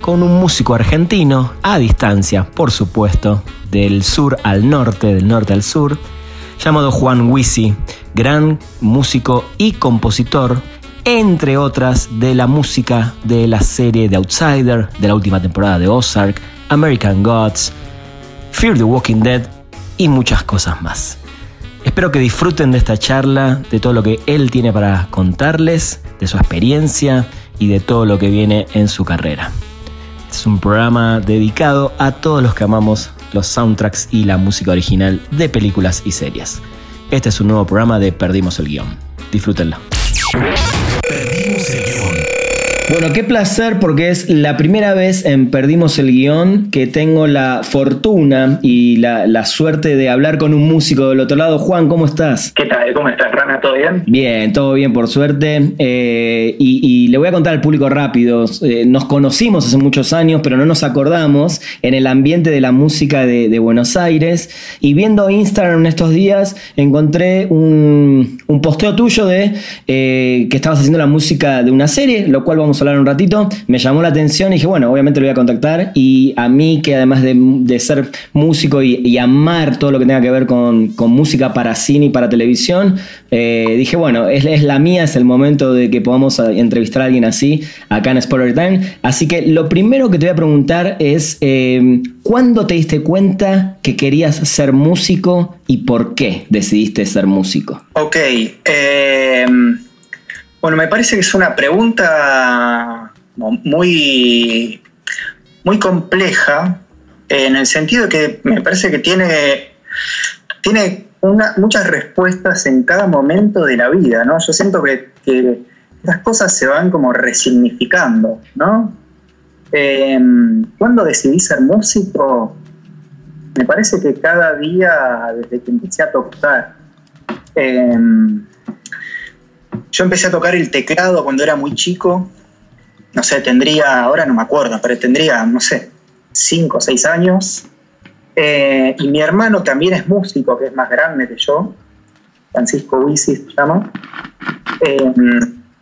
con un músico argentino a distancia, por supuesto, del sur al norte, del norte al sur, llamado Juan Wisi, gran músico y compositor, entre otras de la música de la serie The Outsider, de la última temporada de Ozark, American Gods, Fear the Walking Dead y muchas cosas más. Espero que disfruten de esta charla, de todo lo que él tiene para contarles, de su experiencia y de todo lo que viene en su carrera. Es un programa dedicado a todos los que amamos los soundtracks y la música original de películas y series. Este es un nuevo programa de Perdimos el Guión. Disfrútenlo. Bueno, qué placer porque es la primera vez en Perdimos el Guión que tengo la fortuna y la, la, suerte de hablar con un músico del otro lado. Juan, ¿cómo estás? ¿Qué tal? ¿Cómo estás, Rana? ¿Todo bien? Bien, todo bien, por suerte. Eh, y, y, le voy a contar al público rápido. Eh, nos conocimos hace muchos años, pero no nos acordamos en el ambiente de la música de, de Buenos Aires. Y viendo Instagram en estos días, encontré un, un posteo tuyo de eh, que estabas haciendo la música de una serie, lo cual vamos hablar un ratito, me llamó la atención y dije, bueno, obviamente lo voy a contactar y a mí que además de, ser músico y, amar todo lo que tenga que ver con, música para cine y para televisión, eh, dije, bueno, es, la mía, es el momento de que podamos entrevistar a alguien así acá en Spoiler Time. Así que lo primero que te voy a preguntar es, eh, ¿cuándo te diste cuenta que querías ser músico y por qué decidiste ser músico? Ok, eh... Bueno, me parece que es una pregunta muy, muy compleja, en el sentido que me parece que tiene, tiene una, muchas respuestas en cada momento de la vida, ¿no? Yo siento que, que las cosas se van como resignificando, ¿no? Eh, cuando decidí ser músico, me parece que cada día, desde que empecé a tocar, eh, yo empecé a tocar el teclado cuando era muy chico. No sé, tendría, ahora no me acuerdo, pero tendría, no sé, 5 o 6 años. Eh, y mi hermano también es músico, que es más grande que yo. Francisco Wisi se llama. Eh,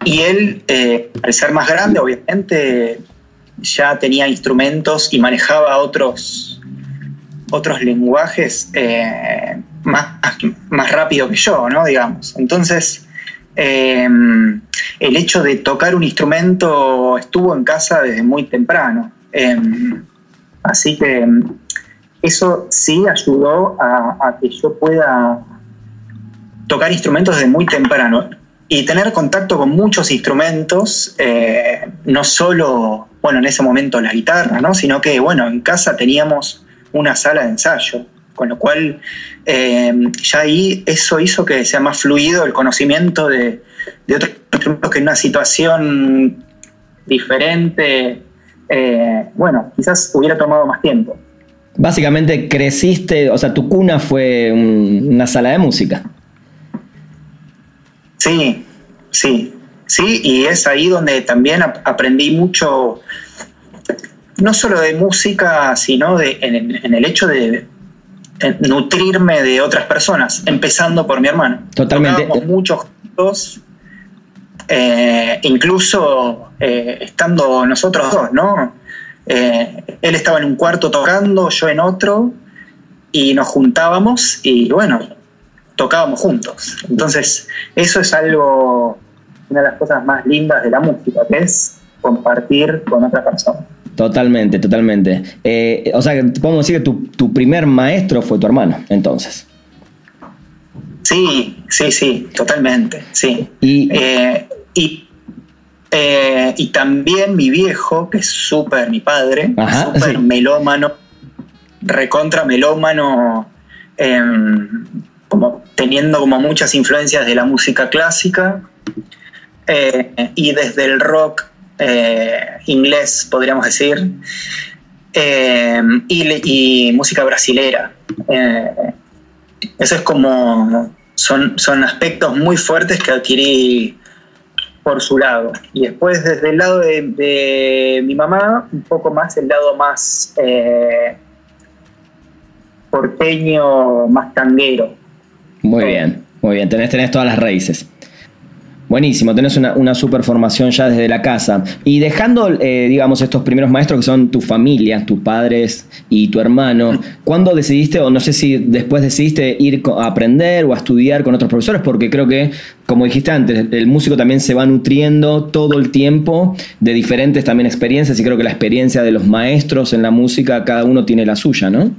y él, eh, al ser más grande, obviamente, ya tenía instrumentos y manejaba otros, otros lenguajes más, más rápido que yo, ¿no? Digamos. Entonces, eh, el hecho de tocar un instrumento estuvo en casa desde muy temprano. Eh, así que eso sí ayudó a, a, que yo pueda tocar instrumentos desde muy temprano y tener contacto con muchos instrumentos, eh, no solo, bueno, en ese momento la guitarra, ¿no? sino que, bueno, en casa teníamos una sala de ensayo con lo cual eh, ya ahí eso hizo que sea más fluido el conocimiento de, de otros instrumentos que en una situación diferente, eh, bueno, quizás hubiera tomado más tiempo. Básicamente creciste, o sea, tu cuna fue un, una sala de música. Sí, sí, sí, y es ahí donde también aprendí mucho, no solo de música, sino de, en, en el hecho de, nutrirme de otras personas, empezando por mi hermano. Totalmente. Tocábamos muchos juntos, eh, incluso eh, estando nosotros dos, ¿no? Eh, él estaba en un cuarto tocando, yo en otro, y nos juntábamos y bueno, tocábamos juntos. Entonces, eso es algo, una de las cosas más lindas de la música, que es compartir con otra persona. Totalmente, totalmente. Eh, o sea, podemos decir que tu, tu, primer maestro fue tu hermano, entonces. Sí, sí, sí, totalmente, sí. Y, eh, y, eh, y, también mi viejo, que es súper mi padre, súper sí. melómano, recontra melómano, em, como teniendo como muchas influencias de la música clásica, y desde el rock eh, inglés, podríamos decir, eh, y, música brasilera. eso es como, son, son aspectos muy fuertes que adquirí por su lado. Y después desde el lado de, mi mamá, un poco más el lado más porteño, más tanguero. Muy bien, muy bien, tenés, tenés todas las raíces. Buenísimo, tenés una, una super formación ya desde la casa. Y dejando, eh, digamos, estos primeros maestros que son tu familia, tus padres y tu hermano, ¿cuándo decidiste, o no sé si después decidiste ir a aprender o a estudiar con otros profesores? Porque creo que, como dijiste antes, el músico también se va nutriendo todo el tiempo de diferentes también experiencias y creo que la experiencia de los maestros en la música, cada uno tiene la suya, ¿no?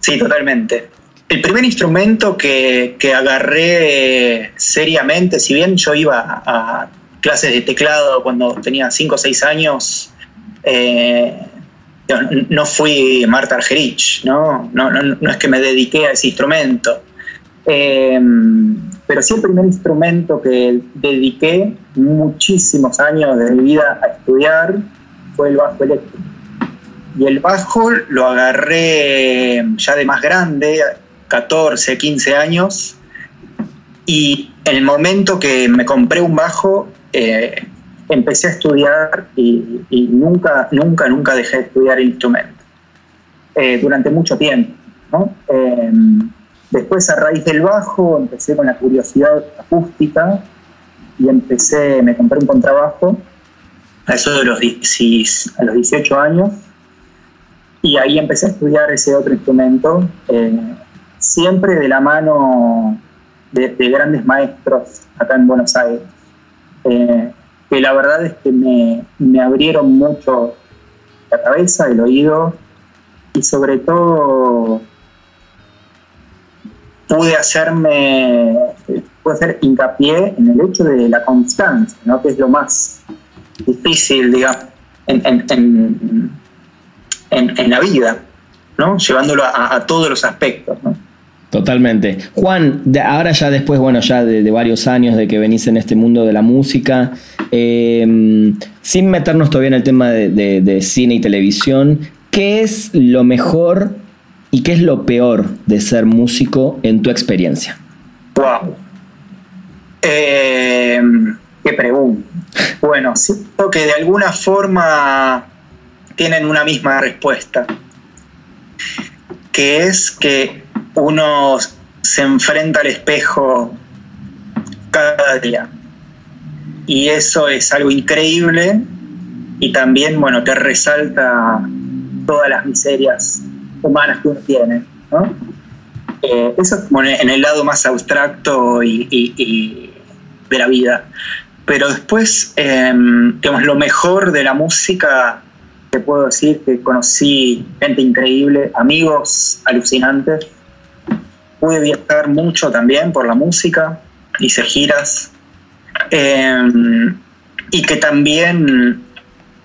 Sí, totalmente. El primer instrumento que, agarré seriamente, si bien yo iba a, clases de teclado cuando tenía 5 o 6 años, eh, no, fui Marta Argerich, ¿no? No, ¿no? es que me dediqué a ese instrumento. Em, pero sí el primer instrumento que dediqué muchísimos años de mi vida a estudiar fue el bajo eléctrico. Y el bajo lo agarré ya de más grande, 14, 15 años. Y en el momento que me compré un bajo, eh, empecé a estudiar y, nunca, nunca, nunca dejé de estudiar el instrumento. Eh, durante mucho tiempo. Em, después, a raíz del bajo, empecé con la curiosidad acústica y empecé, me compré un contrabajo a eso de los, a los 18 años y ahí empecé a estudiar ese otro instrumento. Eh, siempre de la mano de, grandes maestros acá en Buenos Aires, eh, que la verdad es que me, abrieron mucho la cabeza, el oído y sobre todo pude hacerme, pude hacer hincapié en el hecho de la constancia, ¿no? que es lo más difícil, digamos, en, la vida, ¿no? llevándolo a, todos los aspectos. ¿no? Totalmente. Juan, ahora ya después, bueno, ya de, varios años de que venís en este mundo de la música, em, sin meternos todavía en el tema de, cine y televisión, ¿qué es lo mejor y qué es lo peor de ser músico en tu experiencia? Wow. Em, qué pregunta. Bueno, siento que de alguna forma tienen una misma respuesta, que es que uno se enfrenta al espejo cada día. Y eso es algo increíble y también, bueno, te resalta todas las miserias humanas que uno tiene. Eh, eso es en el lado más abstracto y, de la vida. Pero después, em, digamos, lo mejor de la música, te puedo decir que conocí gente increíble, amigos alucinantes, pude viajar mucho también por la música, hice giras, em, y que también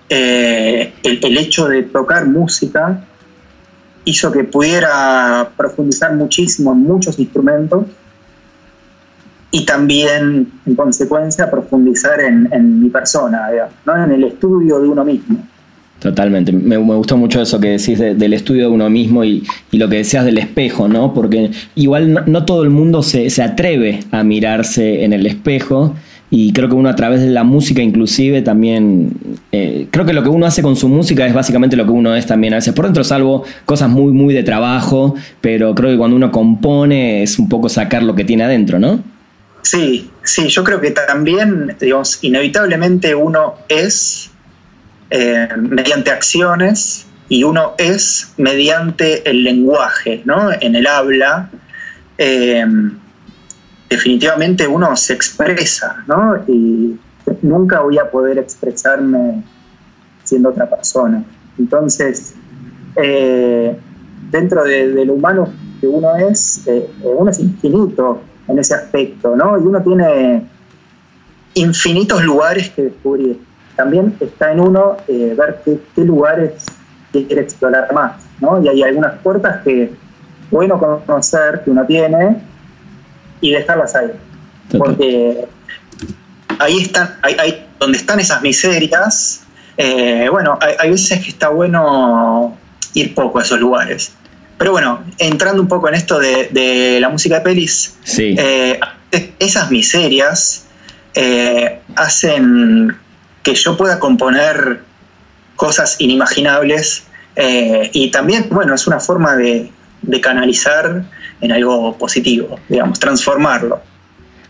eh, el, hecho de tocar música hizo que pudiera profundizar muchísimo en muchos instrumentos y también, en consecuencia, profundizar en, mi persona, ¿no? en el estudio de uno mismo. Totalmente. Me, gustó mucho eso que decís del estudio de uno mismo y, lo que decías del espejo, ¿no? Porque igual no, todo el mundo se, atreve a mirarse en el espejo y creo que uno a través de la música inclusive también, eh, creo que lo que uno hace con su música es básicamente lo que uno es también a veces por dentro, salvo cosas muy, muy de trabajo, pero creo que cuando uno compone es un poco sacar lo que tiene adentro, ¿no? Sí, sí, yo creo que también, digamos, inevitablemente uno es eh, mediante acciones y uno es mediante el lenguaje, ¿no? En el habla. Eh, definitivamente uno se expresa, ¿no? Y nunca voy a poder expresarme siendo otra persona. Entonces, eh, dentro de, lo humano que uno es, uno es infinito en ese aspecto, ¿no? Y uno tiene infinitos lugares que descubrir también está en uno eh, ver qué, lugares quiere explorar más, ¿no? Y hay algunas puertas que bueno conocer que uno tiene y dejarlas ahí. Porque ahí están, ahí, donde están esas miserias, Eh, bueno, hay, veces que está bueno ir poco a esos lugares. Pero bueno, entrando un poco en esto de, la música de pelis, eh, esas miserias eh, hacen que yo pueda componer cosas inimaginables y también, bueno, es una forma de canalizar en algo positivo, digamos, transformarlo.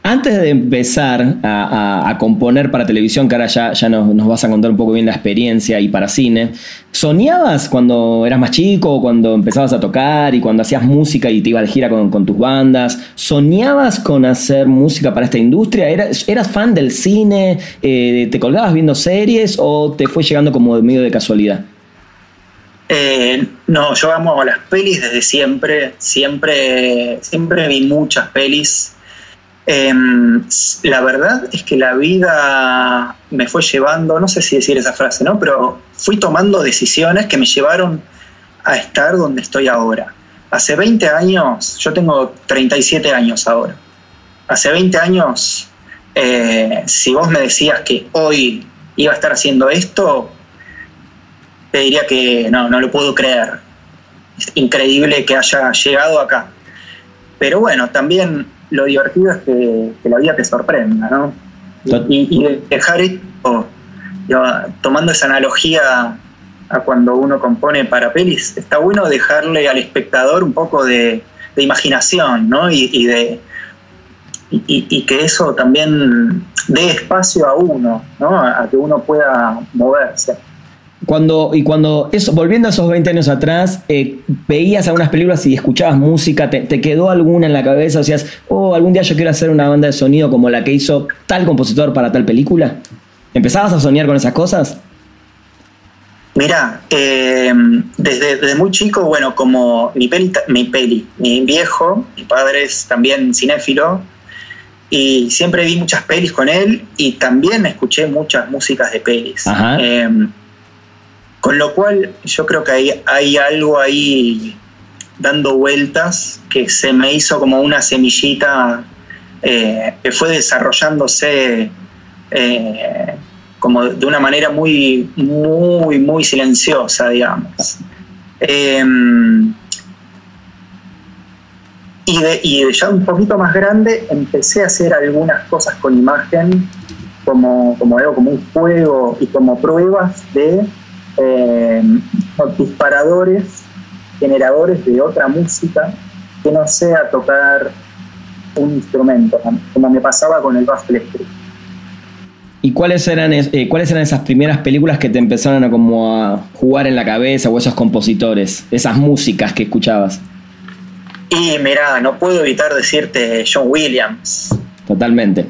Antes de empezar a, componer para televisión, que ahora ya, nos, vas a contar un poco bien la experiencia y para cine, ¿soñabas cuando eras más chico, cuando empezabas a tocar y cuando hacías música y te ibas de gira con, tus bandas? ¿Soñabas con hacer música para esta industria? ¿Eras, fan del cine? Eh, ¿Te colgabas viendo series o te fue llegando como medio de casualidad? Eh, no, yo amo las pelis desde siempre, siempre, siempre vi muchas pelis Em, la verdad es que la vida me fue llevando, no sé si decir esa frase, ¿no? Pero fui tomando decisiones que me llevaron a estar donde estoy ahora. Hace 20 años, yo tengo 37 años ahora. Hace 20 años, eh, si vos me decías que hoy iba a estar haciendo esto, te diría que no, no lo puedo creer. Es increíble que haya llegado acá. Pero bueno, también lo divertido es que, la vida te sorprenda, ¿no? Y, dejar esto, tomando esa analogía a cuando uno compone para pelis, está bueno dejarle al espectador un poco de, imaginación, ¿no? Y, de, y, que eso también dé espacio a uno, ¿no? A que uno pueda moverse. Cuando, y cuando, eso, volviendo a esos 20 años atrás, eh, veías algunas películas y escuchabas música, te, quedó alguna en la cabeza? O decías, oh, algún día yo quiero hacer una banda de sonido como la que hizo tal compositor para tal película. ¿Empezabas a soñar con esas cosas? Mira, eh, desde, muy chico, bueno, como mi peli, mi peli, mi viejo, mi padre es también cinéfilo, y siempre vi muchas pelis con él y también escuché muchas músicas de pelis. Eh, con lo cual yo creo que hay, algo ahí dando vueltas que se me hizo como una semillita eh, que fue desarrollándose eh, como de una manera muy, muy, muy silenciosa, digamos. Em, y, de, y ya un poquito más grande empecé a hacer algunas cosas con imagen, como, como algo como un juego y como pruebas de eh, disparadores, generadores de otra música que no sea tocar un instrumento, como me pasaba con el bajo eléctrico. ¿Y cuáles eran, eh, cuáles eran esas primeras películas que te empezaron a como a jugar en la cabeza o esos compositores, esas músicas que escuchabas? Y mira, no puedo evitar decirte John Williams. Totalmente.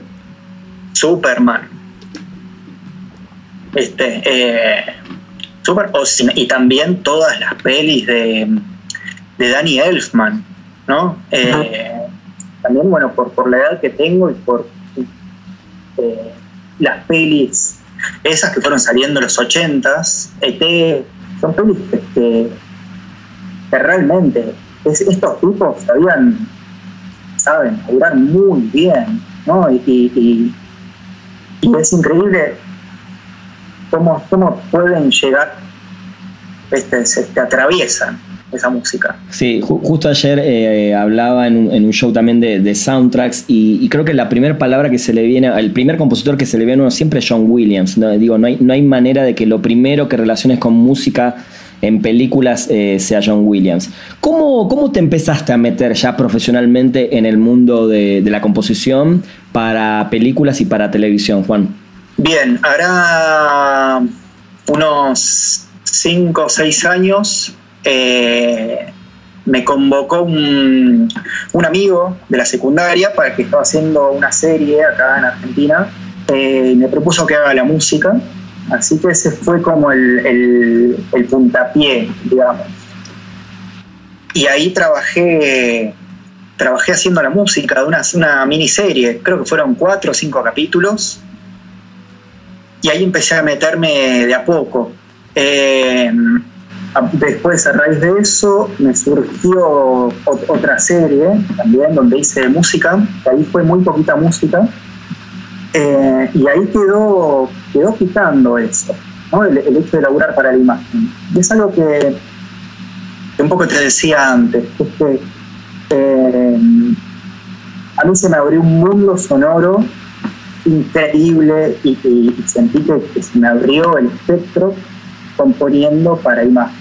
Superman. Este, eh, y también todas las pelis de, de Danny Elfman, ¿no? Eh, también, bueno, por, por la edad que tengo y por eh, las pelis, esas que fueron saliendo en los ochentas, ET, son pelis que, realmente estos tipos sabían, saben, hablar muy bien, ¿no? y, y es increíble cómo, cómo pueden llegar, este, se te atraviesan esa música. Sí, justo ayer eh, hablaba en un, show también de, soundtracks y, creo que la primera palabra que se le viene, el primer compositor que se le viene a uno siempre es John Williams. Digo, no hay, no hay manera de que lo primero que relaciones con música en películas eh, sea John Williams. ¿Cómo, ¿Cómo, te empezaste a meter ya profesionalmente en el mundo de, de la composición para películas y para televisión, Juan? Bien, hará unos 5 o 6 años eh, me convocó un, amigo de la secundaria para que estaba haciendo una serie acá en Argentina eh, y me propuso que haga la música, así que ese fue como el, puntapié, digamos. Y ahí trabajé trabajé haciendo la música de una, una miniserie, creo que fueron cuatro o cinco capítulos, y ahí empecé a meterme de a poco. Eh, después, a raíz de eso, me surgió otra serie también donde hice música, ahí fue muy poquita música, eh, y ahí quedó, quedó quitando eso. el, hecho de laburar para la imagen. Y es algo que, un poco te decía antes, que eh, a mí se me abrió un mundo sonoro increíble y, sentí que, se me abrió el espectro componiendo para imagen.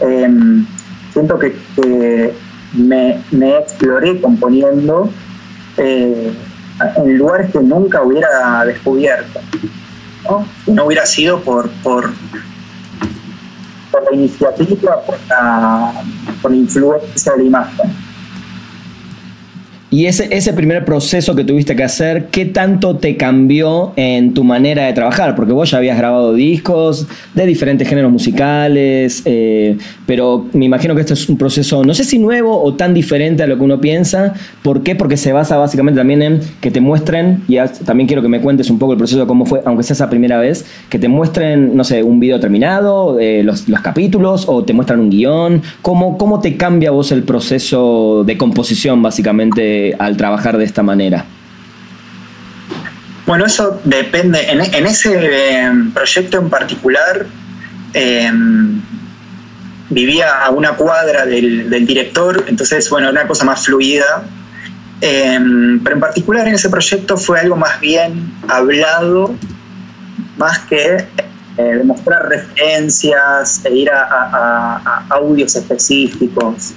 Em, siento que, me, exploré componiendo eh, en lugares que nunca hubiera descubierto. ¿no? No hubiera sido por, por, la iniciativa, por por la influencia de la imagen. Y ese, ese primer proceso que tuviste que hacer, ¿qué tanto te cambió en tu manera de trabajar? Porque vos ya habías grabado discos de diferentes géneros musicales, eh, pero me imagino que esto es un proceso, no sé si nuevo o tan diferente a lo que uno piensa. ¿Por qué? Porque se basa básicamente también en que te muestren, y también quiero que me cuentes un poco el proceso de cómo fue, aunque sea esa primera vez, que te muestren, no sé, un video terminado, eh, los, los, capítulos, o te muestran un guion. ¿Cómo, ¿Cómo te cambia vos el proceso de composición, básicamente? Al trabajar de esta manera? Bueno, eso depende. En, ese em, proyecto en particular, em, vivía a una cuadra del, director, entonces, bueno, una cosa más fluida. Em, pero en particular en ese proyecto fue algo más bien hablado, más que eh, demostrar referencias e ir a, audios específicos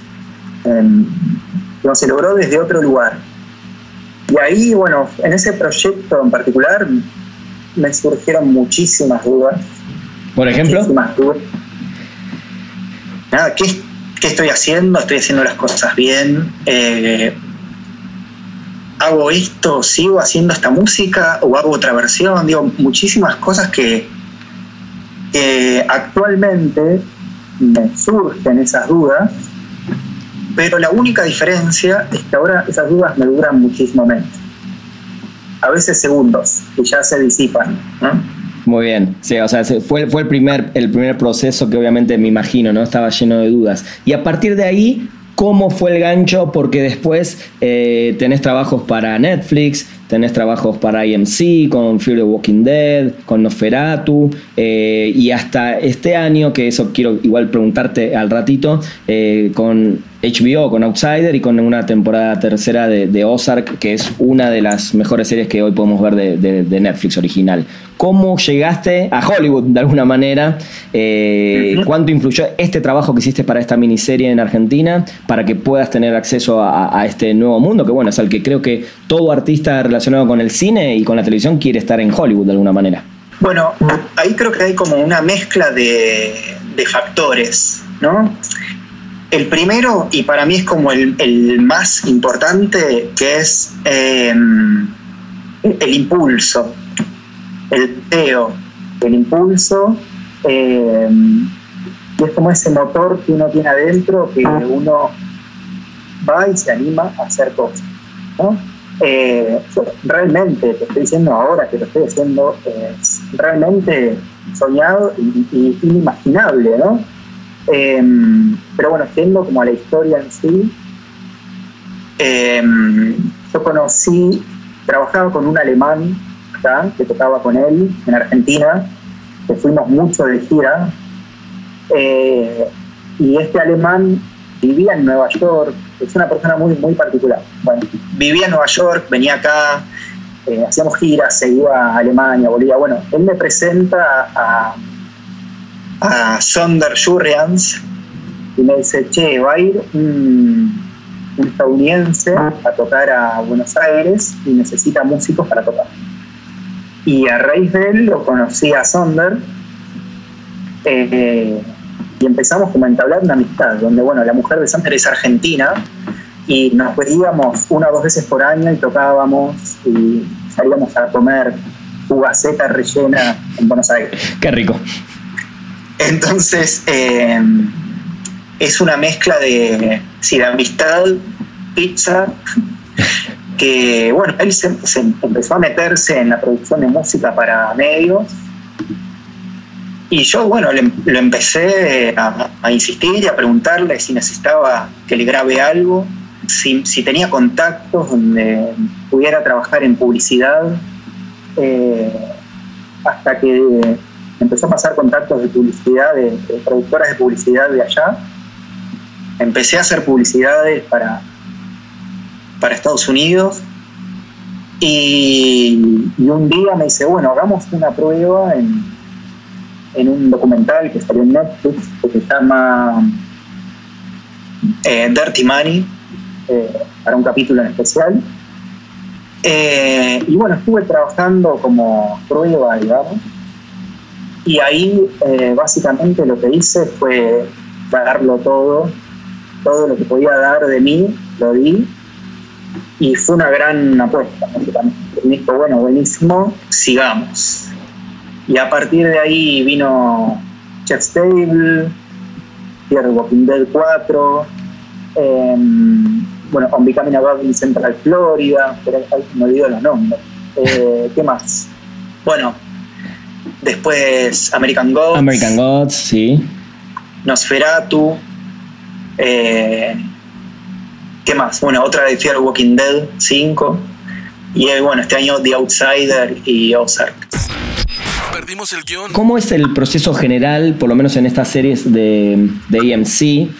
se logró desde otro lugar. Y ahí, bueno, en ese proyecto en particular me surgieron muchísimas dudas. Por ejemplo. Muchísimas dudas. Nada, ¿qué, estoy haciendo? ¿Estoy haciendo las cosas bien? Eh, ¿Hago esto? ¿Sigo haciendo esta música? ¿O hago otra versión? Digo, muchísimas cosas que, que actualmente me surgen esas dudas pero la única diferencia es que ahora esas dudas me duran muchísimo menos. A veces segundos y ya se disipan. Muy bien, sí, o sea, fue, fue el, primer, el primer proceso que obviamente me imagino, ¿no? Estaba lleno de dudas. Y a partir de ahí, ¿cómo fue el gancho? Porque después eh, tenés trabajos para Netflix, tenés trabajos para IMC, con Fear the Walking Dead, con Nosferatu, eh, y hasta este año, que eso quiero igual preguntarte al ratito, eh, con HBO, con Outsider y con una temporada tercera de, Ozark, que es una de las mejores series que hoy podemos ver de, Netflix original. ¿Cómo llegaste a Hollywood de alguna manera? Eh, ¿Cuánto influyó este trabajo que hiciste para esta miniserie en Argentina para que puedas tener acceso a, este nuevo mundo? Que bueno, es al que creo que todo artista relacionado con el cine y con la televisión quiere estar en Hollywood de alguna manera. Bueno, ahí creo que hay como una mezcla de, de factores, ¿no? El primero, y para mí es como el, más importante, que es em, el impulso, el deseo, el impulso, em, y es como ese motor que uno tiene adentro que uno va y se anima a hacer cosas. Eh, realmente, te estoy diciendo ahora que lo estoy haciendo, es realmente soñado y, inimaginable, ¿no? Pero bueno, yendo como a la historia en sí, em, yo conocí, trabajaba con un alemán acá, que tocaba con él en Argentina, que fuimos mucho de gira, eh, y este alemán vivía en Nueva York, es una persona muy, muy particular. Vivía en Nueva York, venía acá, eh, hacíamos giras, se iba a Alemania, Bolivia. Bueno, él me presenta a, a Sonder Jurrians y me dice, che, va a ir un, estadounidense a tocar a Buenos Aires y necesita músicos para tocar. Y a raíz de él lo conocí a Sonder eh, y empezamos como a entablar una amistad, donde bueno, la mujer de Sonder es argentina y nos veíamos una o dos veces por año y tocábamos y salíamos a comer ugaceta rellena en Buenos Aires. Qué rico. Entonces, eh, es una mezcla de, sí, amistad, pizza, que, bueno, él se, empezó a meterse en la producción de música para medios. Y yo, bueno, lo empecé a, insistir y a preguntarle si necesitaba que le grabe algo, si, tenía contactos donde pudiera trabajar en publicidad, eh, hasta que empezó a pasar contactos de publicidad, de, productoras de publicidad de allá. Empecé a hacer publicidades para, para Estados Unidos. Y, un día me dice, bueno, hagamos una prueba en, en un documental que salió en Netflix que se llama eh, Dirty Money, eh, para un capítulo en especial. Eh, y bueno, estuve trabajando como prueba, digamos, y ahí básicamente lo que hice fue darlo todo, todo lo que podía dar de mí, lo di, y fue una gran apuesta, Me dijo, bueno, buenísimo, sigamos. Y a partir de ahí vino Chef Stable, Fear Walking Dead 4, em, bueno, On Becoming a God in Central Florida, pero me olvidó los nombres. Eh, ¿Qué más? Bueno, después American Gods. American Gods, sí. Nosferatu. Eh, ¿Qué más? Bueno, otra de Fear Walking Dead 5. Y eh, bueno, este año The Outsider y Ozark. Perdimos el guion. ¿Cómo es el proceso general, por lo menos en estas series de, de EMC?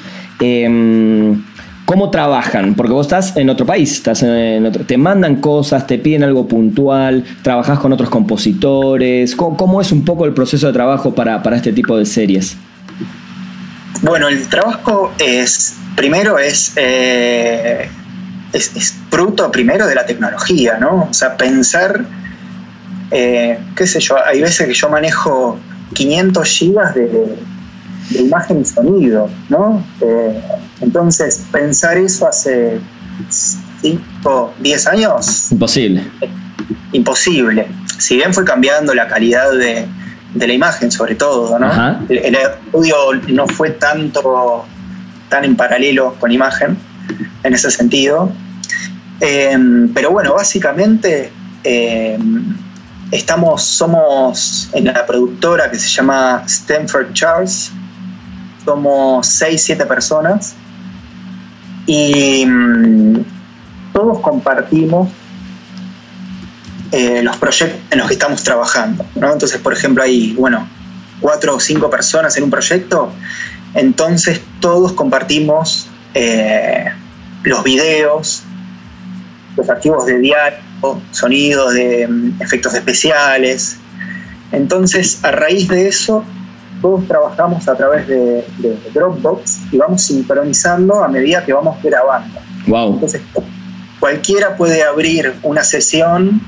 Em, ¿Cómo trabajan? Porque vos estás en otro país, estás en te mandan cosas, te piden algo puntual, trabajas con otros compositores. ¿Cómo, es un poco el proceso de trabajo para, este tipo de series? Bueno, el trabajo es, primero es, eh, es, es, fruto primero de la tecnología, ¿no? O sea, pensar eh, qué sé yo, hay veces que yo manejo 500 gigas de, imagen y sonido, ¿no? Eh, entonces, pensar eso hace 5, 10 años. Imposible. imposible. Si bien fue cambiando la calidad de, la imagen, sobre todo, ¿no? El, estudio no fue tanto tan en paralelo con imagen en ese sentido. Eh, pero bueno, básicamente Estamos, somos en la productora que se llama Stanford Charles, somos 6, 7 personas y mm, todos compartimos eh, los proyectos en los que estamos trabajando. Entonces, por ejemplo, hay, bueno, cuatro o cinco personas en un proyecto, entonces todos compartimos eh, los videos, los archivos de diario, sonidos de mm, efectos especiales. Entonces, a raíz de eso, todos trabajamos a través de, Dropbox y vamos sincronizando a medida que vamos grabando. Wow. Entonces, cualquiera puede abrir una sesión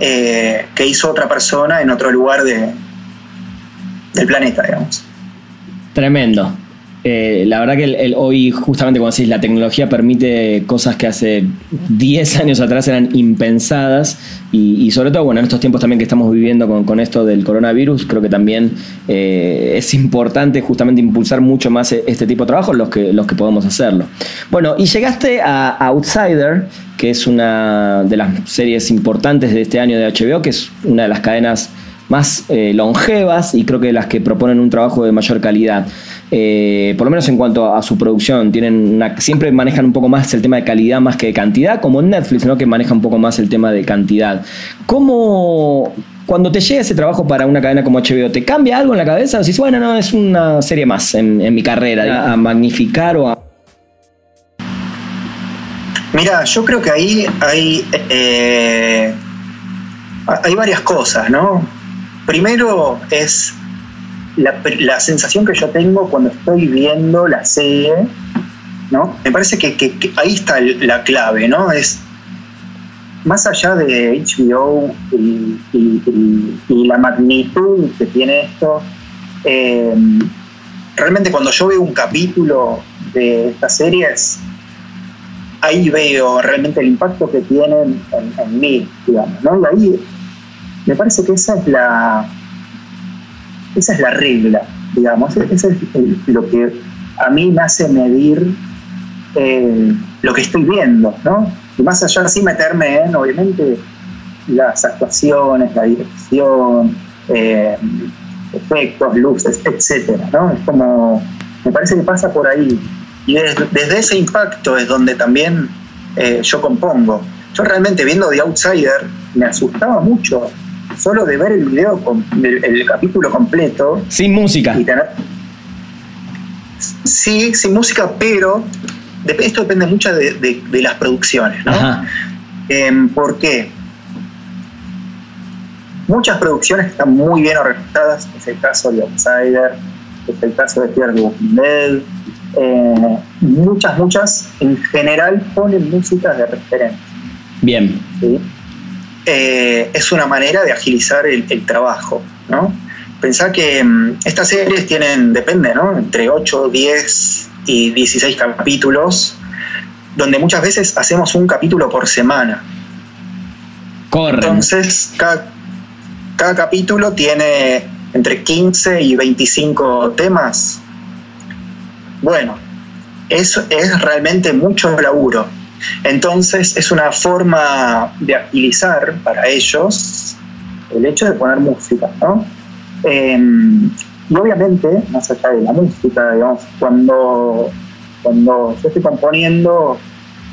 eh, que hizo otra persona en otro lugar de, del planeta, digamos. Tremendo. Eh, la verdad que hoy, justamente como decís, la tecnología permite cosas que hace 10 años atrás eran impensadas y, sobre todo, bueno, en estos tiempos también que estamos viviendo con, esto del coronavirus, creo que también eh, es importante justamente impulsar mucho más e, este tipo de trabajo los que, los que podemos hacerlo. Bueno, y llegaste a Outsider, que es una de las series importantes de este año de HBO, que es una de las cadenas más eh, longevas y creo que las que proponen un trabajo de mayor calidad. Eh, por lo menos en cuanto a, su producción, tienen siempre manejan un poco más el tema de calidad más que de cantidad, como en Netflix, ¿no? que maneja un poco más el tema de cantidad. ¿Cómo, cuando te llega ese trabajo para una cadena como HBO, ¿te cambia algo en la cabeza? O dices, bueno, no, es una serie más en, mi carrera, a magnificar o a... Mira, yo creo que ahí hay, eh, hay varias cosas, ¿no? Primero es la, sensación que yo tengo cuando estoy viendo la serie, ¿no? Me parece que, ahí está la clave, ¿no? Es más allá de HBO y, la magnitud que tiene esto, eh, realmente cuando yo veo un capítulo de estas series, ahí veo realmente el impacto que tienen en, en mí, digamos, ¿no? Y ahí me parece que esa es la, esa es la regla, digamos, eso es lo que a mí me hace medir eh, lo que estoy viendo, ¿no? Y más allá así meterme en, obviamente, las actuaciones, la dirección, eh, efectos, luces, etcétera, ¿no? Es como, me parece que pasa por ahí. Y desde, ese impacto es donde también eh, yo compongo. Yo realmente viendo The Outsider me asustaba mucho solo de ver el video, el, capítulo completo. Sin música. sí, sin música, pero esto depende mucho de, las producciones, ¿no? Em, ¿Por qué? Muchas producciones están muy bien organizadas, es el caso de Outsider, es el caso de Fear the Walking Dead, eh, muchas, muchas en general ponen música de referencia. Bien. Eh, es una manera de agilizar el, trabajo, ¿no? Pensá que mm, estas series tienen, depende, ¿no? Entre 8, 10 y 16 capítulos, donde muchas veces hacemos un capítulo por semana. Corre. Entonces, cada, cada capítulo tiene entre 15 y 25 temas. Bueno, eso es realmente mucho laburo. Entonces es una forma de agilizar para ellos el hecho de poner música, ¿no? Em, y obviamente, más allá de la música, digamos, cuando, cuando yo estoy componiendo,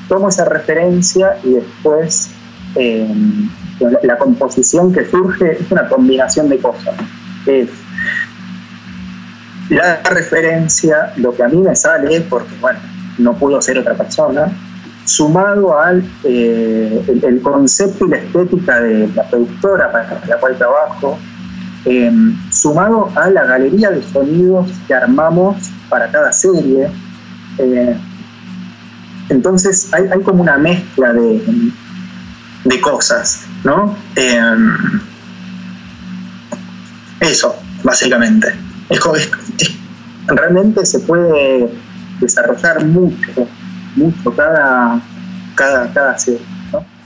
tomo esa referencia y después em, la, composición que surge es una combinación de cosas. Es la referencia, lo que a mí me sale, porque bueno, no pudo ser otra persona, sumado al eh, el, concepto y la estética de la productora para la cual trabajo, em, sumado a la galería de sonidos que armamos para cada serie. Eh, entonces hay, como una mezcla de, de cosas, ¿no? Em, eso, básicamente. Es, realmente se puede desarrollar mucho mucho cada, cada, cada serie.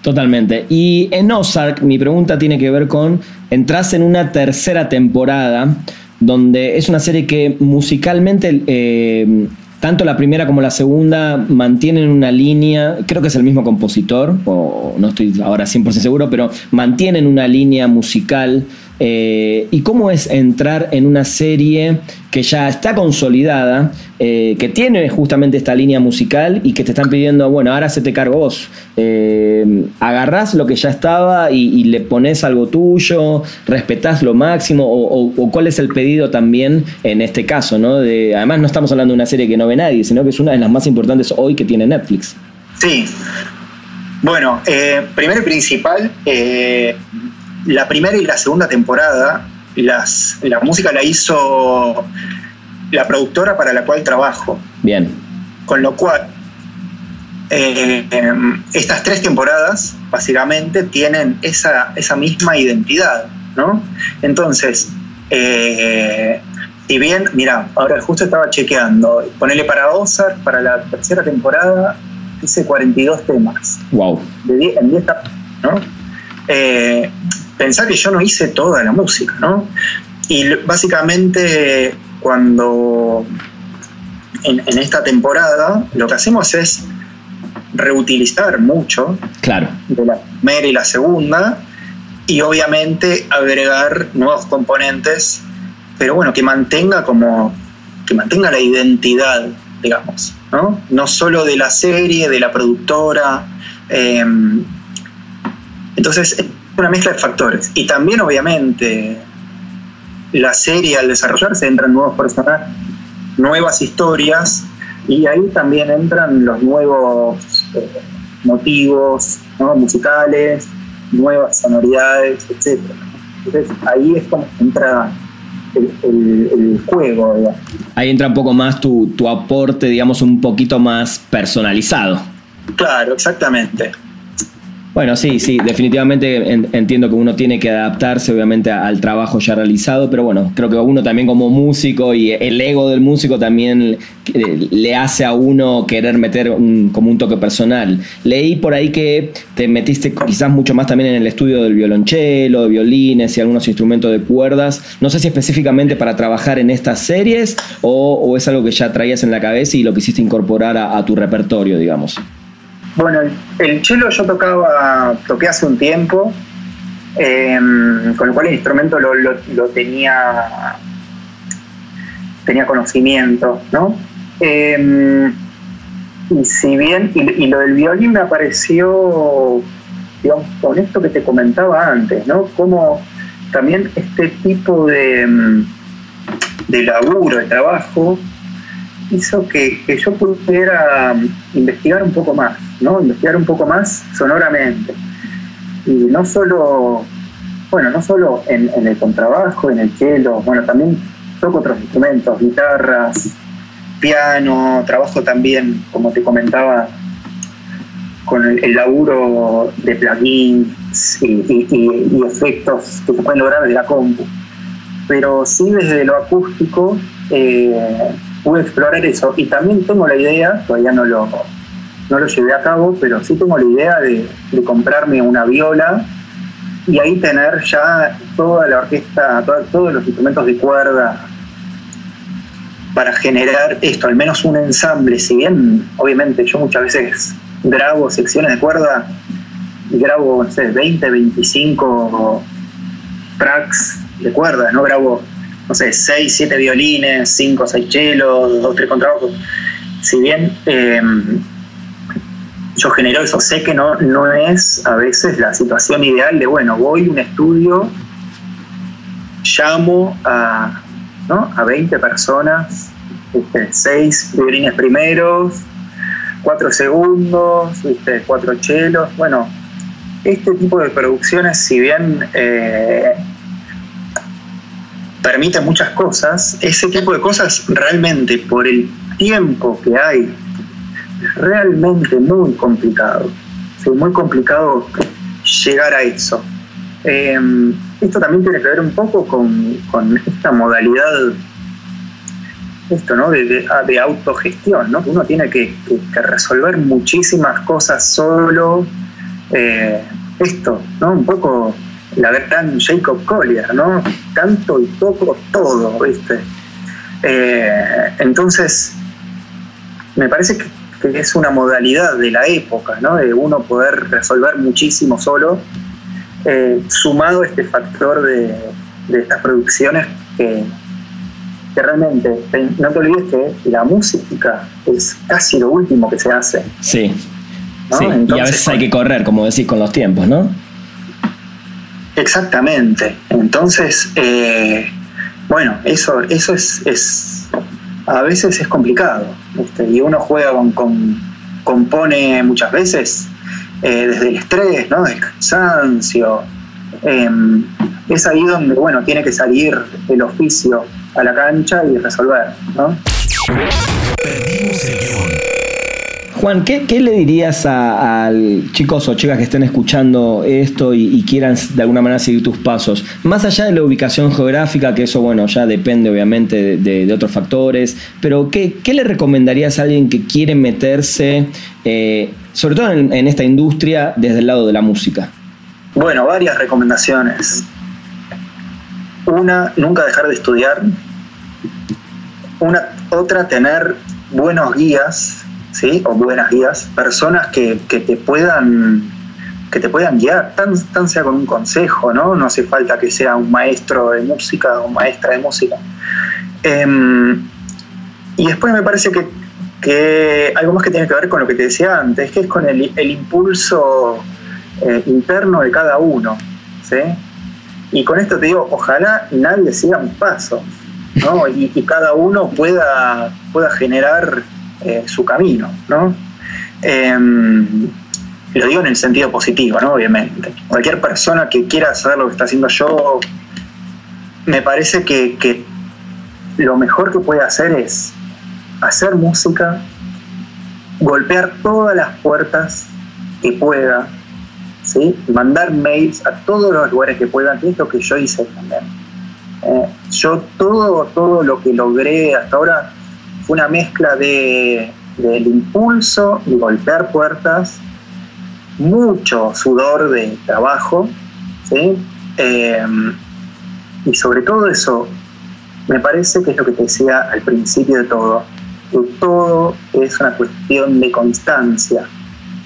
Totalmente. Y en Ozark, mi pregunta tiene que ver con, entras en una tercera temporada, donde es una serie que musicalmente, eh, tanto la primera como la segunda, mantienen una línea, creo que es el mismo compositor, o no estoy ahora 100% seguro, pero mantienen una línea musical eh, ¿Y cómo es entrar en una serie que ya está consolidada, eh, que tiene justamente esta línea musical y que te están pidiendo, bueno, ahora se te cargo vos? Eh, ¿Agarrás lo que ya estaba y, le pones algo tuyo? ¿Respetás lo máximo? O, cuál es el pedido también en este caso? además, no estamos hablando de una serie que no ve nadie, sino que es una de las más importantes hoy que tiene Netflix. Sí. Bueno, primero y principal, la primera y la segunda temporada, las, la música la hizo la productora para la cual trabajo. Bien. Con lo cual, eh, estas tres temporadas básicamente tienen esa, esa misma identidad, ¿no? Entonces, eh, si bien, mira, ahora justo estaba chequeando, ponerle para Ozark, para la tercera temporada, hice 42 temas. Wow. De en 10 ¿no? Eh, pensar que yo no hice toda la música, ¿no? Y básicamente cuando en, esta temporada lo que hacemos es reutilizar mucho claro. de la primera y la segunda y obviamente agregar nuevos componentes, pero bueno, que mantenga como que mantenga la identidad, digamos, ¿no? No solo de la serie, de la productora. Eh, entonces, una mezcla de factores. Y también, obviamente, la serie al desarrollarse entran nuevos personajes, nuevas historias, y ahí también entran los nuevos eh, motivos musicales, nuevas sonoridades, etc. Entonces ahí es como entra el, juego. Ahí entra un poco más tu, tu aporte, digamos, un poquito más personalizado. Claro, exactamente. Bueno, sí, sí, definitivamente entiendo que uno tiene que adaptarse obviamente al trabajo ya realizado, pero bueno, creo que uno también como músico y el ego del músico también eh, le hace a uno querer meter como un toque personal. Leí por ahí que te metiste quizás mucho más también en el estudio del violonchelo, de violines y algunos instrumentos de cuerdas. No sé si específicamente para trabajar en estas series o, es algo que ya traías en la cabeza y lo quisiste incorporar a tu repertorio, digamos. Bueno, el cello yo tocaba, toqué hace un tiempo, em, con lo cual el instrumento lo, tenía, tenía conocimiento, ¿no? Em, y si bien, y, lo del violín me apareció, digamos, con esto que te comentaba antes, ¿no? Cómo también este tipo de, mm, de laburo, de trabajo, hizo que, yo pudiera investigar un poco más, ¿no? Investigar un poco más sonoramente. Y no solo, bueno, no solo en, el contrabajo, en el cello, bueno, también toco otros instrumentos, guitarras, piano, trabajo también, como te comentaba, con el, laburo de plugins y, efectos que se pueden lograr desde la compu. Pero sí desde lo acústico eh, pude explorar eso. Y también tengo la idea, todavía no lo, no lo llevé a cabo, pero sí tengo la idea de, comprarme una viola y ahí tener ya toda la orquesta, todos los instrumentos de cuerda para generar esto, al menos un ensamble, si bien obviamente yo muchas veces grabo secciones de cuerda grabo, no sé, 20, 25 tracks de cuerda, no grabo, no sé, 6, 7 violines, 5, 6 chelos, 2, 3 contrabajos. Si bien em, yo genero eso, sé que no, no es a veces la situación ideal de, bueno, voy a un estudio, llamo a, ¿no? a 20 personas, 6 este, violines primeros, cuatro segundos, ¿viste? cuatro chelos. Bueno, este tipo de producciones, si bien eh, permite muchas cosas, ese tipo de cosas realmente por el tiempo que hay, es realmente muy complicado. Es muy complicado llegar a eso. Eh, esto también tiene que ver un poco con, con esta modalidad esto, ¿no? De, ah, de, autogestión, ¿no? Uno tiene que, resolver muchísimas cosas solo. Eh, esto, ¿no? Un poco la gran Jacob Collier, ¿no? Canto y toco todo, ¿viste? Eh, entonces, me parece que, es una modalidad de la época, ¿no? De uno poder resolver muchísimo solo, eh, sumado este factor de, de estas producciones que que realmente no te olvides que la música es casi lo último que se hace. Sí. y a veces hay que correr, como decís, con los tiempos, ¿no? Exactamente. Entonces, eh, bueno, eso, eso es, a veces es complicado. Y uno juega con, compone muchas veces eh, desde el estrés, ¿no? Del cansancio. Em, es ahí donde, bueno, tiene que salir el oficio a la cancha y resolver, ¿no? Juan, ¿qué, le dirías a, chicos o chicas que estén escuchando esto y, quieran de alguna manera seguir tus pasos? Más allá de la ubicación geográfica, que eso, bueno, ya depende obviamente de, otros factores, pero ¿qué, le recomendarías a alguien que quiere meterse, eh, sobre todo en, en esta industria, desde el lado de la música? Bueno, varias recomendaciones. Una, nunca dejar de estudiar. Una, otra, tener buenos guías, ¿sí? O buenas guías, personas que, te puedan que te puedan guiar, tan, sea con un consejo, ¿no? No hace falta que sea un maestro de música o maestra de música. Em, y después me parece que, algo más que tiene que ver con lo que te decía antes, que es con el, impulso eh, interno de cada uno, ¿sí? Y con esto te digo, ojalá nadie siga un paso, ¿no? y, cada uno pueda, pueda generar eh, su camino, ¿no? Em, lo digo en el sentido positivo, ¿no? Obviamente. Cualquier persona que quiera hacer lo que está haciendo yo, me parece que, que lo mejor que puede hacer es hacer música, golpear todas las puertas que pueda, mandar mails a todos los lugares que puedan, que es lo que yo hice también. Eh, yo todo, todo lo que logré hasta ahora fue una mezcla de, del impulso y golpear puertas, mucho sudor de trabajo, eh, y sobre todo eso, me parece que es lo que te decía al principio de todo, que todo es una cuestión de constancia.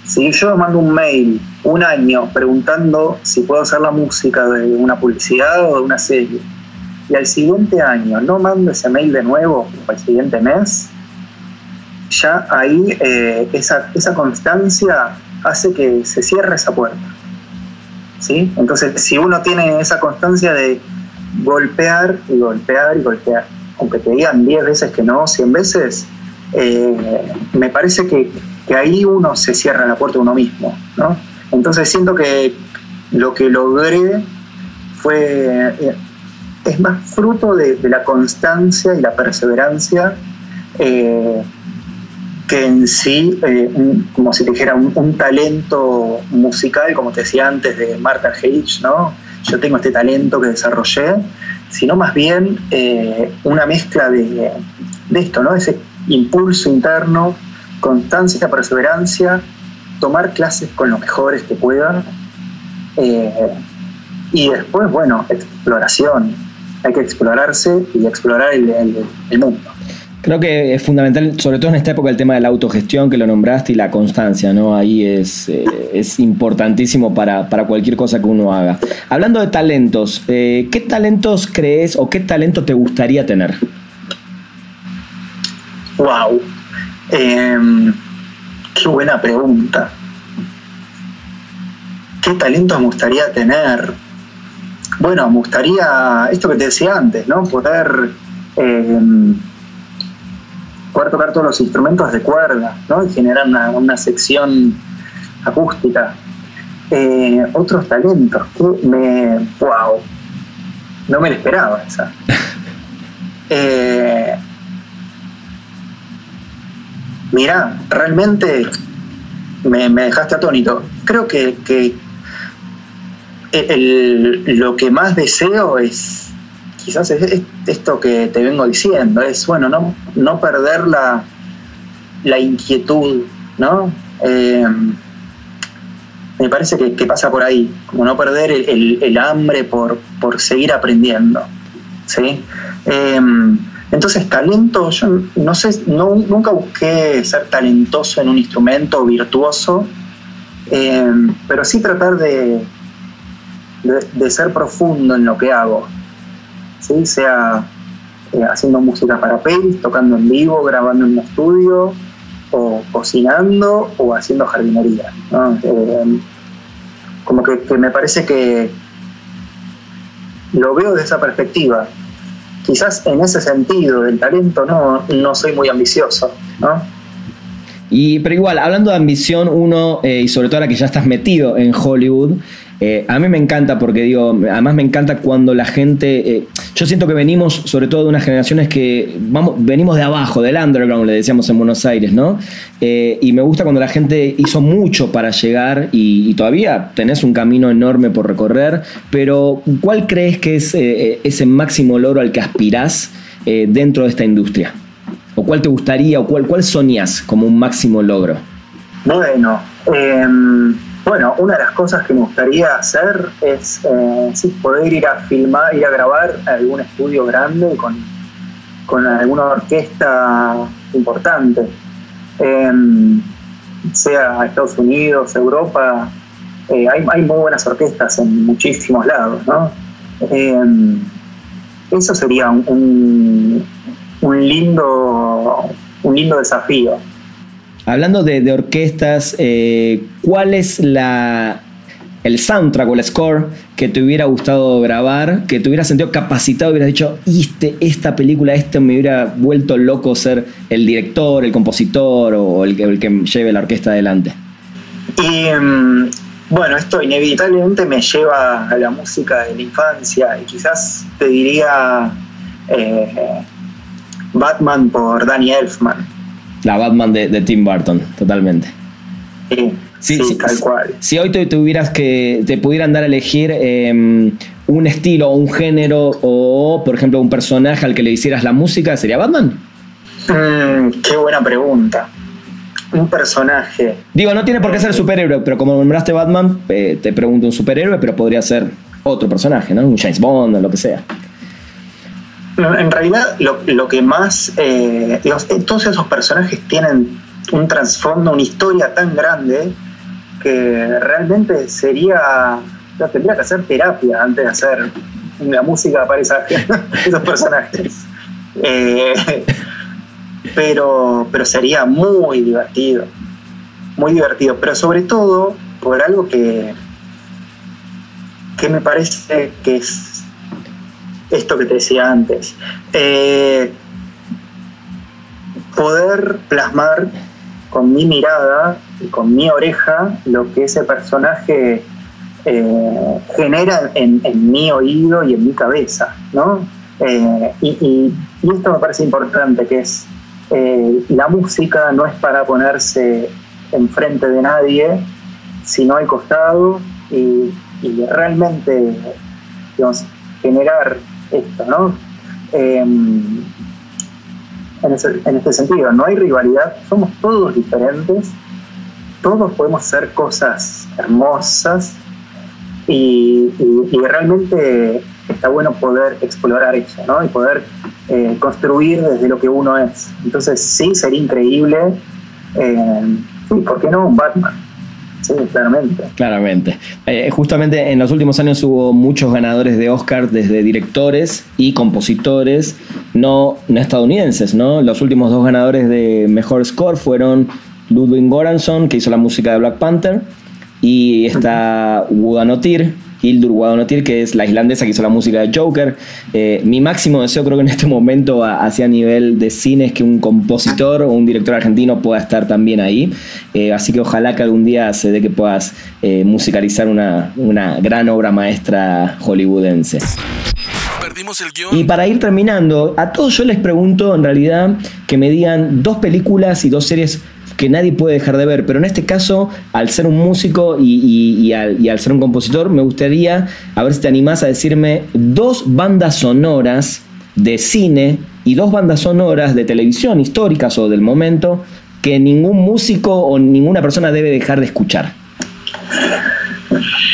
Si yo mando un mail un año preguntando si puedo hacer la música de una publicidad o de una serie, y al siguiente año no mando ese mail de nuevo, o al siguiente mes, ya ahí eh, esa, esa constancia hace que se cierre esa puerta. ¿sí? Entonces, si uno tiene esa constancia de golpear y golpear y golpear, aunque te digan 10 veces que no, 100 veces, eh, me parece que, ahí uno se cierra la puerta uno mismo, ¿no? Entonces siento que lo que logré fue, eh, es más fruto de, la constancia y la perseverancia eh, que en sí, como si te dijera, un, talento musical, como te decía antes de Martha Hage, ¿no? Yo tengo este talento que desarrollé, sino más bien una mezcla de, esto, ¿no? Ese impulso interno, constancia, perseverancia, tomar clases con los mejores que puedan. Eh, y después, bueno, exploración. Hay que explorarse y explorar el, mundo. Creo que es fundamental, sobre todo en esta época, el tema de la autogestión que lo nombraste y la constancia, ¿no? Ahí es, eh, es importantísimo para, cualquier cosa que uno haga. Hablando de talentos, eh, ¿qué talentos crees o qué talento te gustaría tener? Wow. Em, qué buena pregunta. ¿Qué talento me gustaría tener? Bueno, me gustaría, esto que te decía antes, ¿no? Poder, em, poder tocar todos los instrumentos de cuerda, ¿no? Y generar una, sección acústica. Eh, otros talentos que me. ¡Wow! No me lo esperaba esa. Eh, Mira, realmente me, dejaste atónito. Creo que, lo que más deseo es, quizás es, esto que te vengo diciendo, es, bueno, no, no perder la, la inquietud, ¿no? Eh, me parece que, pasa por ahí, como no perder el, hambre por, por, seguir aprendiendo, ¿sí? Eh, entonces, talento, yo no sé, no, nunca busqué ser talentoso en un instrumento virtuoso, eh, pero sí tratar de, de, ser profundo en lo que hago, ¿sí? sea eh, haciendo música para pelis, tocando en vivo, grabando en un estudio, o cocinando, o haciendo jardinería. Eh, como que, me parece que lo veo de esa perspectiva quizás en ese sentido del talento no, no soy muy ambicioso, ¿no? Y, pero igual, hablando de ambición, uno, eh, y sobre todo ahora que ya estás metido en Hollywood, eh, a mí me encanta porque digo, además me encanta cuando la gente, eh, yo siento que venimos sobre todo de unas generaciones que vamos, venimos de abajo, del underground, le decíamos en Buenos Aires, ¿no? Eh, y me gusta cuando la gente hizo mucho para llegar y, todavía tenés un camino enorme por recorrer, pero ¿cuál crees que es ese máximo logro al que aspirás dentro de esta industria? ¿O cuál te gustaría o cuál, cuál soñás como un máximo logro? Bueno, em, bueno, una de las cosas que me gustaría hacer es eh, poder ir a filmar, ir a grabar algún estudio grande con, con alguna orquesta importante, em, sea Estados Unidos, Europa. Eh, hay, hay, muy buenas orquestas en muchísimos lados, ¿no? Em, eso sería un, un, lindo, un lindo desafío. Hablando de, orquestas, eh, ¿cuál es la, el soundtrack o el score que te hubiera gustado grabar, que te hubiera sentido capacitado, hubieras dicho, este, esta película, este me hubiera vuelto loco ser el director, el compositor o el, el que lleve la orquesta adelante? Y mm, bueno, esto inevitablemente me lleva a la música de la infancia y quizás te diría eh, Batman por Danny Elfman la Batman de, Tim Burton, totalmente. Sí, sí, tal cual. Si hoy te tuvieras que te pudieran dar a elegir em, un estilo, un género o, por ejemplo, un personaje al que le hicieras la música, ¿sería Batman? Mm, qué buena pregunta. Un personaje. Digo, no tiene por qué ser superhéroe, pero como nombraste Batman, eh, te pregunto un superhéroe, pero podría ser otro personaje, ¿no? Un James Bond o lo que sea. En realidad, lo, que más. Eh, eh, todos esos personajes tienen un trasfondo, una historia tan grande que realmente sería. tendría que hacer terapia antes de hacer una música para esos personajes. Eh, pero, pero sería muy divertido. Muy divertido. Pero sobre todo por algo que, que me parece que es esto que te decía antes. Eh, poder plasmar con mi mirada y con mi oreja lo que ese personaje eh, genera en, mi oído y en mi cabeza, ¿no? Eh, y, esto me parece importante, que es la música no es para ponerse enfrente de nadie, sino al costado y, realmente generar esto, ¿no? Em, en, este sentido, no hay rivalidad, somos todos diferentes, todos podemos hacer cosas hermosas y, realmente está bueno poder explorar eso, ¿no? Y poder eh, construir desde lo que uno es. Entonces sí, sería increíble, eh, ¿por qué no un Batman? Sí, claramente. Claramente. Eh, justamente en los últimos años hubo muchos ganadores de Oscar desde directores y compositores no, estadounidenses, ¿no? Los últimos dos ganadores de mejor score fueron Ludwig Göransson, que hizo la música de Black Panther, y está Wudanotir, Hildur Guadalajara, que es la islandesa que hizo la música de Joker. Eh, mi máximo deseo creo que en este momento hacia nivel de cine es que un compositor o un director argentino pueda estar también ahí. Eh, así que ojalá que algún día se dé que puedas eh, musicalizar una, una gran obra maestra hollywoodense. Y para ir terminando, a todos yo les pregunto en realidad que me digan dos películas y dos series que nadie puede dejar de ver. Pero en este caso, al ser un músico y, al, ser un compositor, me gustaría, a ver si te animás a decirme dos bandas sonoras de cine y dos bandas sonoras de televisión históricas o del momento que ningún músico o ninguna persona debe dejar de escuchar.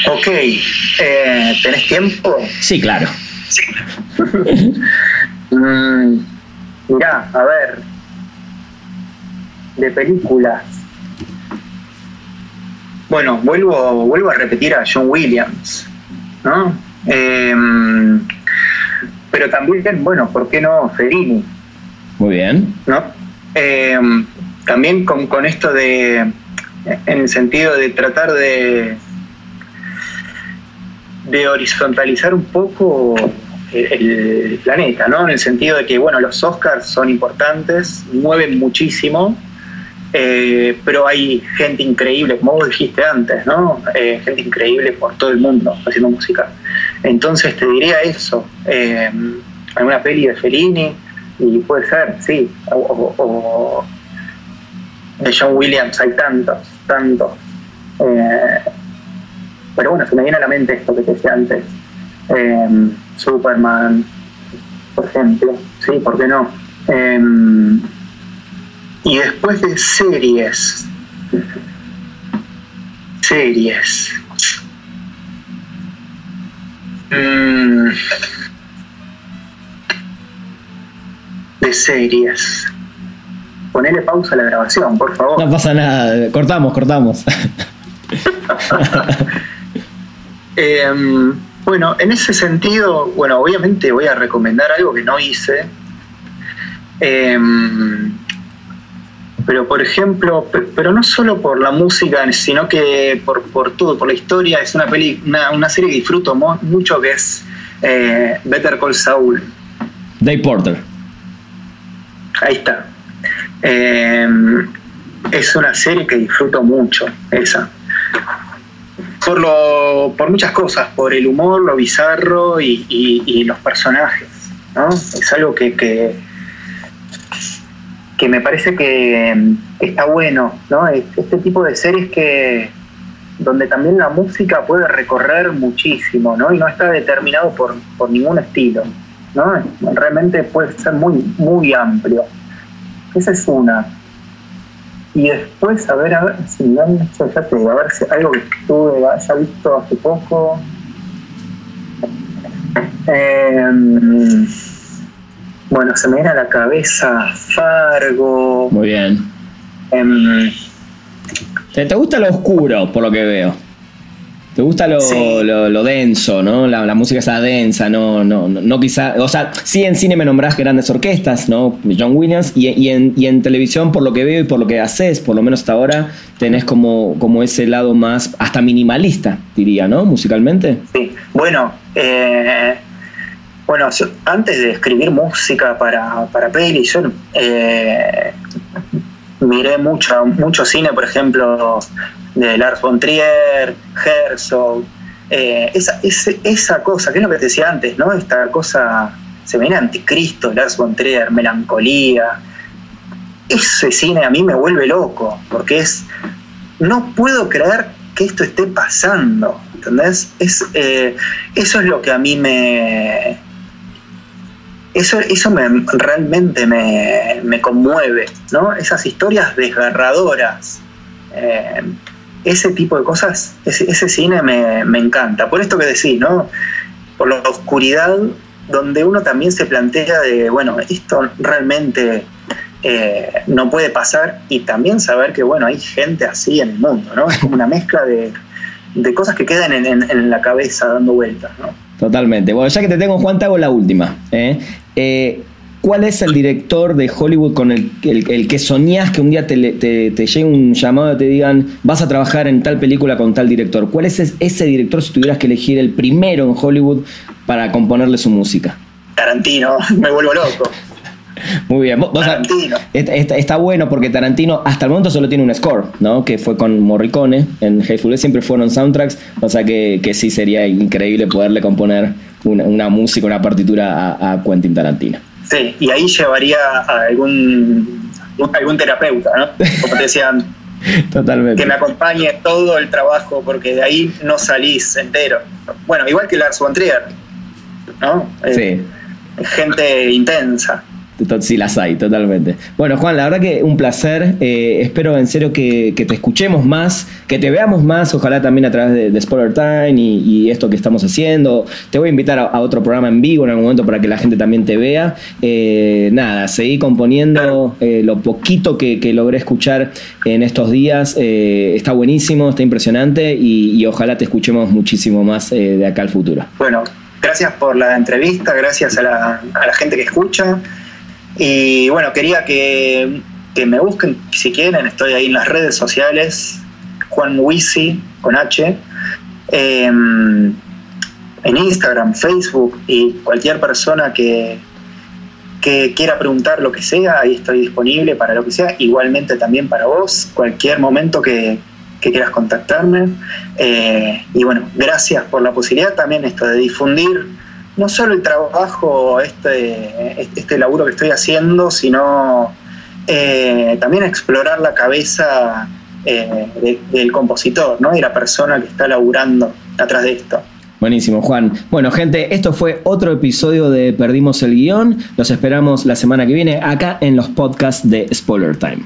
Ok, eh, ¿tenés tiempo? Sí, claro. Sí. Mm, mirá, a ver, de películas. Bueno, vuelvo, vuelvo a repetir a John Williams, ¿no? Em, pero también, bueno, ¿por qué no Fellini? Muy bien. ¿No? Em, también con, con esto de, en el sentido de tratar de, de horizontalizar un poco el, planeta, ¿no? En el sentido de que, bueno, los Oscars son importantes, mueven muchísimo, eh, pero hay gente increíble, como vos dijiste antes, ¿no? Eh, gente increíble por todo el mundo haciendo música. Entonces te diría eso, eh, alguna peli de Fellini, y puede ser, sí, o, de John Williams, hay tantos, tantos. pero bueno, se me viene a la mente esto que te decía antes. Superman, por ejemplo, sí, ¿por qué no? Y después de series, series. Mm. de series. Ponele pausa a la grabación, por favor. No pasa nada, cortamos, cortamos. Em, bueno, en ese sentido, bueno, obviamente voy a recomendar algo que no hice. Eh, pero por ejemplo, pero no solo por la música, sino que por, por todo, por la historia, es una, peli, una, serie que disfruto mucho que es eh, Better Call Saul. Dave Porter. Ahí está. Eh, es una serie que disfruto mucho, esa. Por, lo, por muchas cosas, por el humor, lo bizarro y, los personajes. ¿no? Es algo que que me parece que, está bueno, ¿no? Este tipo de series que donde también la música puede recorrer muchísimo, ¿no? Y no está determinado por, ningún estilo, ¿no? Realmente puede ser muy, muy amplio. Esa es una. Y después, a ver, a ver, si ya te a ver si algo que estuve, haya visto hace poco. Eh, bueno, se me viene a la cabeza Fargo. Muy bien. Em, ¿Te, gusta lo oscuro, por lo que veo? Te gusta lo, denso, ¿no? La, música está densa, no, no, no, quizá. O sea, sí en cine me nombrás grandes orquestas, ¿no? John Williams, y, en, televisión, por lo que veo y por lo que haces, por lo menos hasta ahora, tenés como, como ese lado más, hasta minimalista, diría, ¿no? Musicalmente. Sí, bueno, eh, bueno, antes de escribir música para, para yo eh, miré mucho, mucho cine, por ejemplo de Lars von Trier, Herzog, eh, esa, esa cosa, que es lo que te decía antes, ¿no? Esta cosa, se viene anticristo, Lars von Trier, melancolía. Ese cine a mí me vuelve loco, porque es, no puedo creer que esto esté pasando, ¿entendés? Es, eh, eso es lo que a mí me... Eso, eso me, realmente me, me conmueve, ¿no? Esas historias desgarradoras. Eh, ese tipo de cosas, ese, cine me, encanta. Por esto que decís, ¿no? Por la oscuridad, donde uno también se plantea de, bueno, esto realmente eh, no puede pasar y también saber que, bueno, hay gente así en el mundo, ¿no? Es como una mezcla de, cosas que quedan en, la cabeza dando vueltas, ¿no? Totalmente. Bueno, ya que te tengo, Juan, te hago la última. ¿eh? Eh ¿Cuál es el director de Hollywood con el, el, que soñás que un día te, llegue un llamado y te digan vas a trabajar en tal película con tal director? ¿Cuál es ese director si tuvieras que elegir el primero en Hollywood para componerle su música? Tarantino, me vuelvo loco. Muy bien. Tarantino. está, bueno porque Tarantino hasta el momento solo tiene un score, ¿no? Que fue con Morricone en Hateful siempre fueron soundtracks, o sea que, sí sería increíble poderle componer una, música, una partitura a, a Quentin Tarantino. Sí, y ahí llevaría a algún, algún terapeuta, ¿no? Como te decían. Totalmente. Que me acompañe todo el trabajo, porque de ahí no salís entero. Bueno, igual que Lars von Trier, ¿no? Sí. Eh, gente intensa. Sí, las hay, totalmente. Bueno, Juan, la verdad que un placer. Eh, espero en serio que, te escuchemos más, que te veamos más, ojalá también a través de, de Spoiler Time y, esto que estamos haciendo. Te voy a invitar a, otro programa en vivo en algún momento para que la gente también te vea. Eh, nada, seguí componiendo eh, lo poquito que, logré escuchar en estos días. está buenísimo, está impresionante y, ojalá te escuchemos muchísimo más de acá al futuro. Bueno, gracias por la entrevista, gracias a la, a la gente que escucha. Y bueno, quería que, me busquen si quieren, estoy ahí en las redes sociales, Juan Wisi con H, em, en Instagram, Facebook y cualquier persona que, que quiera preguntar lo que sea, ahí estoy disponible para lo que sea, igualmente también para vos, cualquier momento que, quieras contactarme. Eh, y bueno, gracias por la posibilidad también esto de difundir no solo el trabajo, este, este laburo que estoy haciendo, sino eh, también explorar la cabeza eh, del compositor ¿no? y la persona que está laburando atrás de esto. Buenísimo, Juan. Bueno, gente, esto fue otro episodio de Perdimos el Guión. Los esperamos la semana que viene acá en los podcasts de Spoiler Time.